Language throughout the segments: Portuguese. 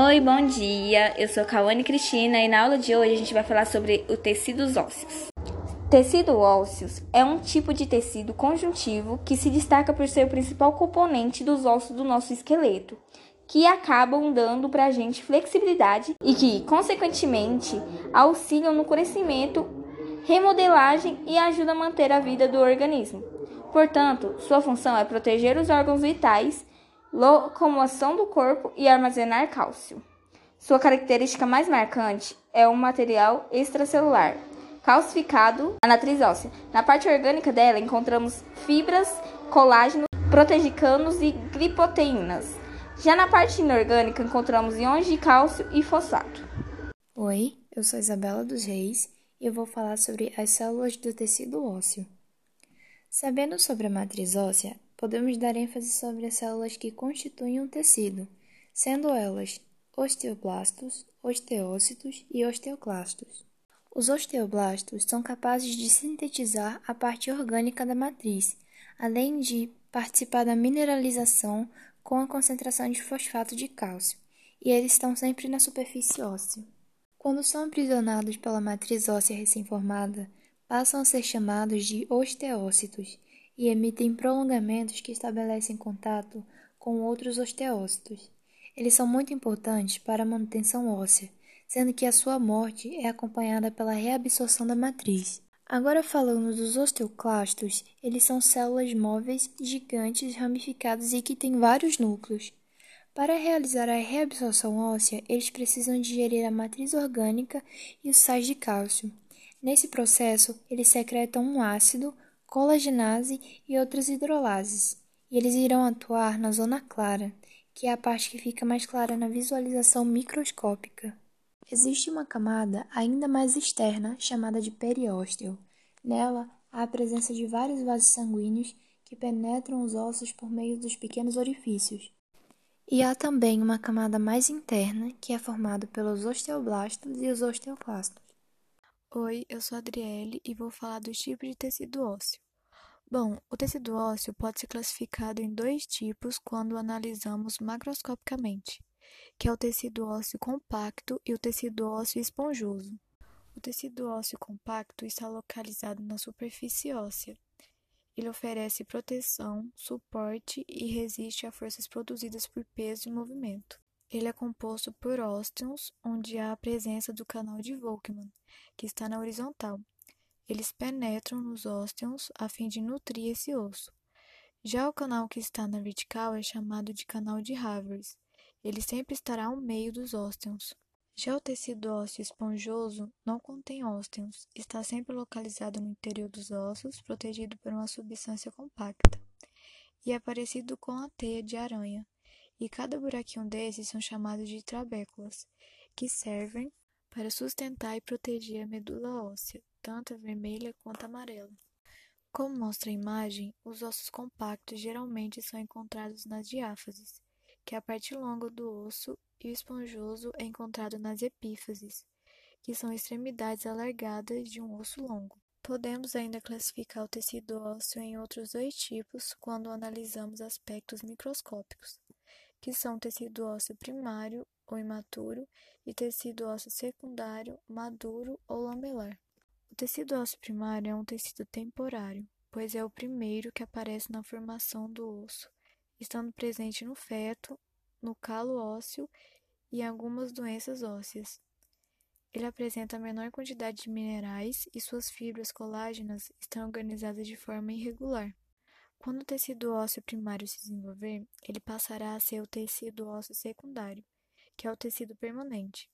Oi, bom dia. Eu sou Cauane Cristina e na aula de hoje a gente vai falar sobre o tecidos ósseos. Tecido ósseos é um tipo de tecido conjuntivo que se destaca por ser o principal componente dos ossos do nosso esqueleto, que acabam dando para a gente flexibilidade e que, consequentemente, auxiliam no crescimento, remodelagem e ajudam a manter a vida do organismo. Portanto, sua função é proteger os órgãos vitais, locomoção do corpo e armazenar cálcio. Sua característica mais marcante é o material extracelular, calcificado na matriz óssea. Na parte orgânica dela encontramos fibras, colágeno, protegicanos e glipoteínas. Já na parte inorgânica encontramos íons de cálcio e fosfato. Oi, eu sou Isabela dos Reis e eu vou falar sobre as células do tecido ósseo. Sabendo sobre a matriz óssea, podemos dar ênfase sobre as células que constituem um tecido, sendo elas osteoblastos, osteócitos e osteoclastos. Os osteoblastos são capazes de sintetizar a parte orgânica da matriz, além de participar da mineralização com a concentração de fosfato de cálcio, e eles estão sempre na superfície óssea. Quando são aprisionados pela matriz óssea recém-formada, passam a ser chamados de osteócitos e emitem prolongamentos que estabelecem contato com outros osteócitos. Eles são muito importantes para a manutenção óssea, sendo que a sua morte é acompanhada pela reabsorção da matriz. Agora falando dos osteoclastos, eles são células móveis, gigantes, ramificadas e que têm vários núcleos. Para realizar a reabsorção óssea, eles precisam digerir a matriz orgânica e os sais de cálcio. Nesse processo, eles secretam um ácido, colagenase e outras hidrolases, e eles irão atuar na zona clara, que é a parte que fica mais clara na visualização microscópica. Existe uma camada ainda mais externa, chamada de periósteo. Nela, há a presença de vários vasos sanguíneos que penetram os ossos por meio dos pequenos orifícios. E há também uma camada mais interna, que é formada pelos osteoblastos e os osteoclastos. Oi, eu sou a Adriele e vou falar dos tipos de tecido ósseo. Bom, o tecido ósseo pode ser classificado em dois tipos quando analisamos macroscopicamente que é o tecido ósseo compacto e o tecido ósseo esponjoso. O tecido ósseo compacto está localizado na superfície óssea. Ele oferece proteção, suporte e resiste a forças produzidas por peso e movimento. Ele é composto por ósteons, onde há a presença do canal de Volkmann, que está na horizontal. Eles penetram nos ósteons a fim de nutrir esse osso. Já o canal que está na vertical é chamado de canal de Havers ele sempre estará ao meio dos ósteons. Já o tecido ósseo esponjoso não contém ósteons, está sempre localizado no interior dos ossos, protegido por uma substância compacta, e é parecido com a teia de aranha, e cada buraquinho desses são chamados de trabéculas, que servem para sustentar e proteger a medula óssea, tanto a vermelha quanto a amarela. Como mostra a imagem, os ossos compactos geralmente são encontrados nas diáfases, que é a parte longa do osso, e o esponjoso é encontrado nas epífases, que são extremidades alargadas de um osso longo. Podemos ainda classificar o tecido ósseo em outros dois tipos quando analisamos aspectos microscópicos, que são tecido ósseo primário ou imaturo e tecido ósseo secundário, maduro ou lamelar. O tecido ósseo primário é um tecido temporário, pois é o primeiro que aparece na formação do osso estando presente no feto, no calo ósseo e em algumas doenças ósseas. Ele apresenta menor quantidade de minerais e suas fibras colágenas estão organizadas de forma irregular. Quando o tecido ósseo primário se desenvolver, ele passará a ser o tecido ósseo secundário, que é o tecido permanente.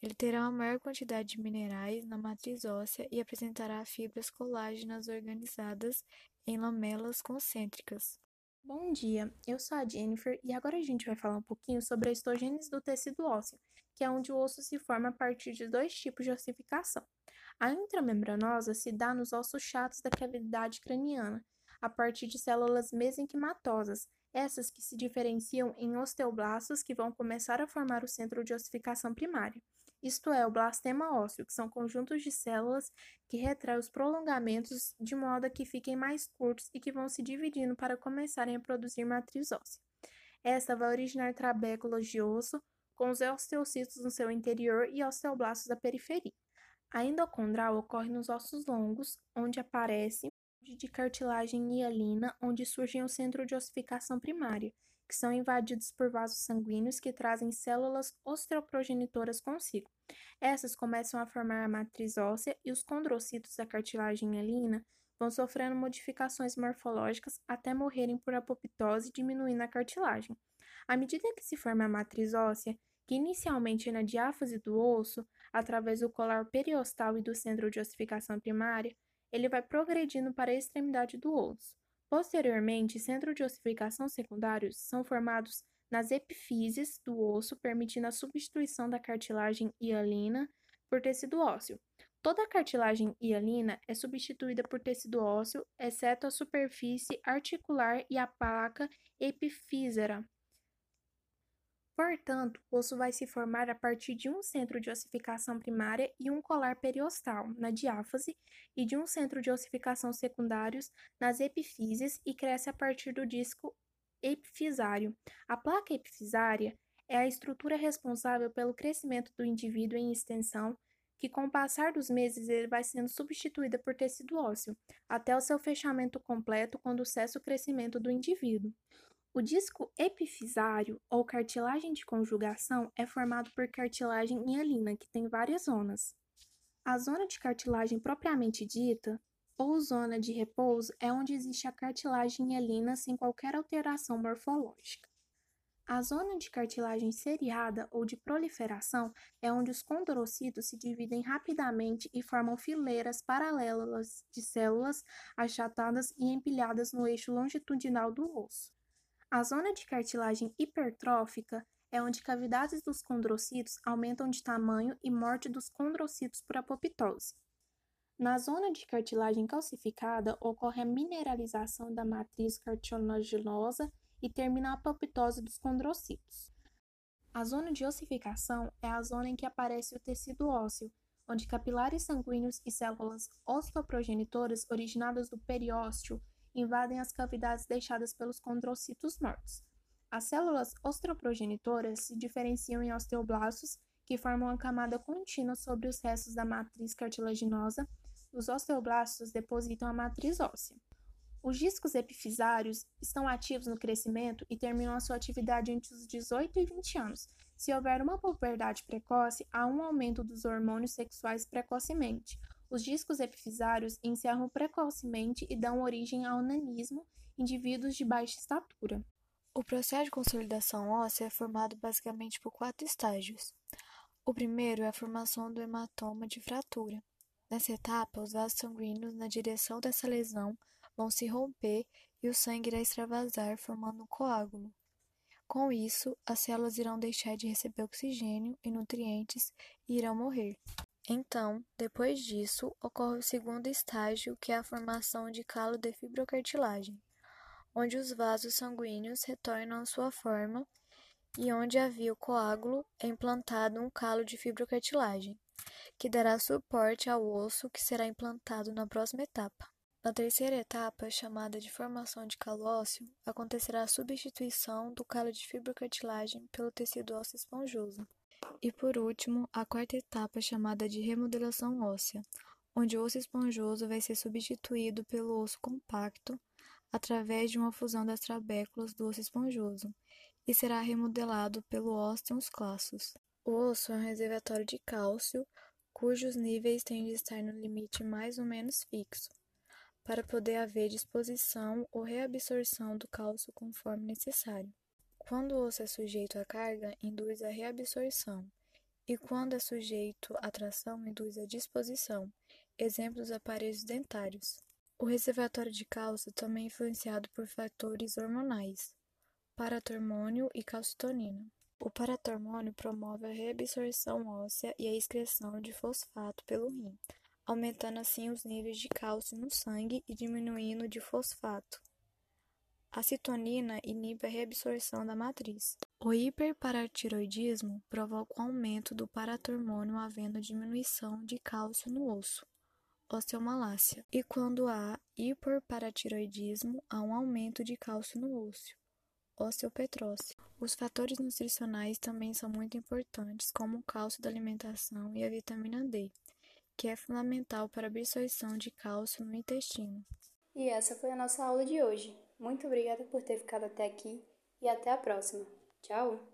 Ele terá uma maior quantidade de minerais na matriz óssea e apresentará fibras colágenas organizadas em lamelas concêntricas. Bom dia, eu sou a Jennifer e agora a gente vai falar um pouquinho sobre a histogênese do tecido ósseo, que é onde o osso se forma a partir de dois tipos de ossificação. A intramembranosa se dá nos ossos chatos da cavidade craniana, a partir de células mesenquimatosas, essas que se diferenciam em osteoblastos que vão começar a formar o centro de ossificação primária isto é, o blastema ósseo, que são conjuntos de células que retraem os prolongamentos de modo a que fiquem mais curtos e que vão se dividindo para começarem a produzir matriz óssea. Esta vai originar trabéculas de osso, com os osteocitos no seu interior e osteoblastos da periferia. A endocondral ocorre nos ossos longos, onde aparece de cartilagem hialina, onde surgem o centro de ossificação primária, que são invadidos por vasos sanguíneos que trazem células osteoprogenitoras consigo. Essas começam a formar a matriz óssea e os condrocitos da cartilagem hialina vão sofrendo modificações morfológicas até morrerem por apoptose, diminuindo a cartilagem. À medida que se forma a matriz óssea, que inicialmente é na diáfase do osso, através do colar periostal e do centro de ossificação primária, ele vai progredindo para a extremidade do osso. Posteriormente, centros de ossificação secundários são formados nas epifíses do osso, permitindo a substituição da cartilagem hialina por tecido ósseo. Toda a cartilagem hialina é substituída por tecido ósseo, exceto a superfície articular e a placa epifísera. Portanto, o osso vai se formar a partir de um centro de ossificação primária e um colar periostal, na diáfase, e de um centro de ossificação secundários nas epifíses e cresce a partir do disco epifisário. A placa epifisária é a estrutura responsável pelo crescimento do indivíduo em extensão, que com o passar dos meses ele vai sendo substituída por tecido ósseo, até o seu fechamento completo quando cessa o crescimento do indivíduo. O disco epifisário, ou cartilagem de conjugação, é formado por cartilagem hialina, que tem várias zonas. A zona de cartilagem propriamente dita, ou zona de repouso, é onde existe a cartilagem hialina sem qualquer alteração morfológica. A zona de cartilagem seriada ou de proliferação é onde os condrocitos se dividem rapidamente e formam fileiras paralelas de células achatadas e empilhadas no eixo longitudinal do osso. A zona de cartilagem hipertrófica é onde cavidades dos condrocitos aumentam de tamanho e morte dos condrocitos por apoptose. Na zona de cartilagem calcificada ocorre a mineralização da matriz cartilaginosa e termina a apoptose dos condrocitos. A zona de ossificação é a zona em que aparece o tecido ósseo, onde capilares sanguíneos e células osteoprogenitoras originadas do periósteo invadem as cavidades deixadas pelos condrocitos mortos. As células osteoprogenitoras se diferenciam em osteoblastos, que formam uma camada contínua sobre os restos da matriz cartilaginosa. Os osteoblastos depositam a matriz óssea. Os discos epifisários estão ativos no crescimento e terminam a sua atividade entre os 18 e 20 anos. Se houver uma puberdade precoce, há um aumento dos hormônios sexuais precocemente. Os discos epifisários encerram precocemente e dão origem ao nanismo, indivíduos de baixa estatura. O processo de consolidação óssea é formado basicamente por quatro estágios. O primeiro é a formação do hematoma de fratura. Nessa etapa, os vasos sanguíneos na direção dessa lesão vão se romper e o sangue irá extravasar, formando um coágulo. Com isso, as células irão deixar de receber oxigênio e nutrientes e irão morrer. Então, depois disso, ocorre o segundo estágio, que é a formação de calo de fibrocartilagem, onde os vasos sanguíneos retornam à sua forma e onde havia o coágulo é implantado um calo de fibrocartilagem, que dará suporte ao osso que será implantado na próxima etapa. Na terceira etapa, chamada de formação de calo ósseo, acontecerá a substituição do calo de fibrocartilagem pelo tecido ósseo esponjoso. E por último, a quarta etapa chamada de remodelação óssea, onde o osso esponjoso vai ser substituído pelo osso compacto através de uma fusão das trabéculas do osso esponjoso e será remodelado pelo ósteos classos. O osso é um reservatório de cálcio cujos níveis têm de estar no limite mais ou menos fixo, para poder haver disposição ou reabsorção do cálcio conforme necessário. Quando o osso é sujeito à carga, induz a reabsorção, e quando é sujeito à tração, induz a disposição. Exemplos aparelhos dentários. O reservatório de cálcio também é influenciado por fatores hormonais, paratormônio e calcitonina. O paratormônio promove a reabsorção óssea e a excreção de fosfato pelo rim, aumentando assim os níveis de cálcio no sangue e diminuindo de fosfato. A citonina inibe a reabsorção da matriz. O hiperparatiroidismo provoca o aumento do paratormônio havendo diminuição de cálcio no osso, osteomalácia. E quando há hiperparatiroidismo, há um aumento de cálcio no osso, osteopetrose. Os fatores nutricionais também são muito importantes, como o cálcio da alimentação e a vitamina D, que é fundamental para a absorção de cálcio no intestino. E essa foi a nossa aula de hoje. Muito obrigada por ter ficado até aqui e até a próxima. Tchau!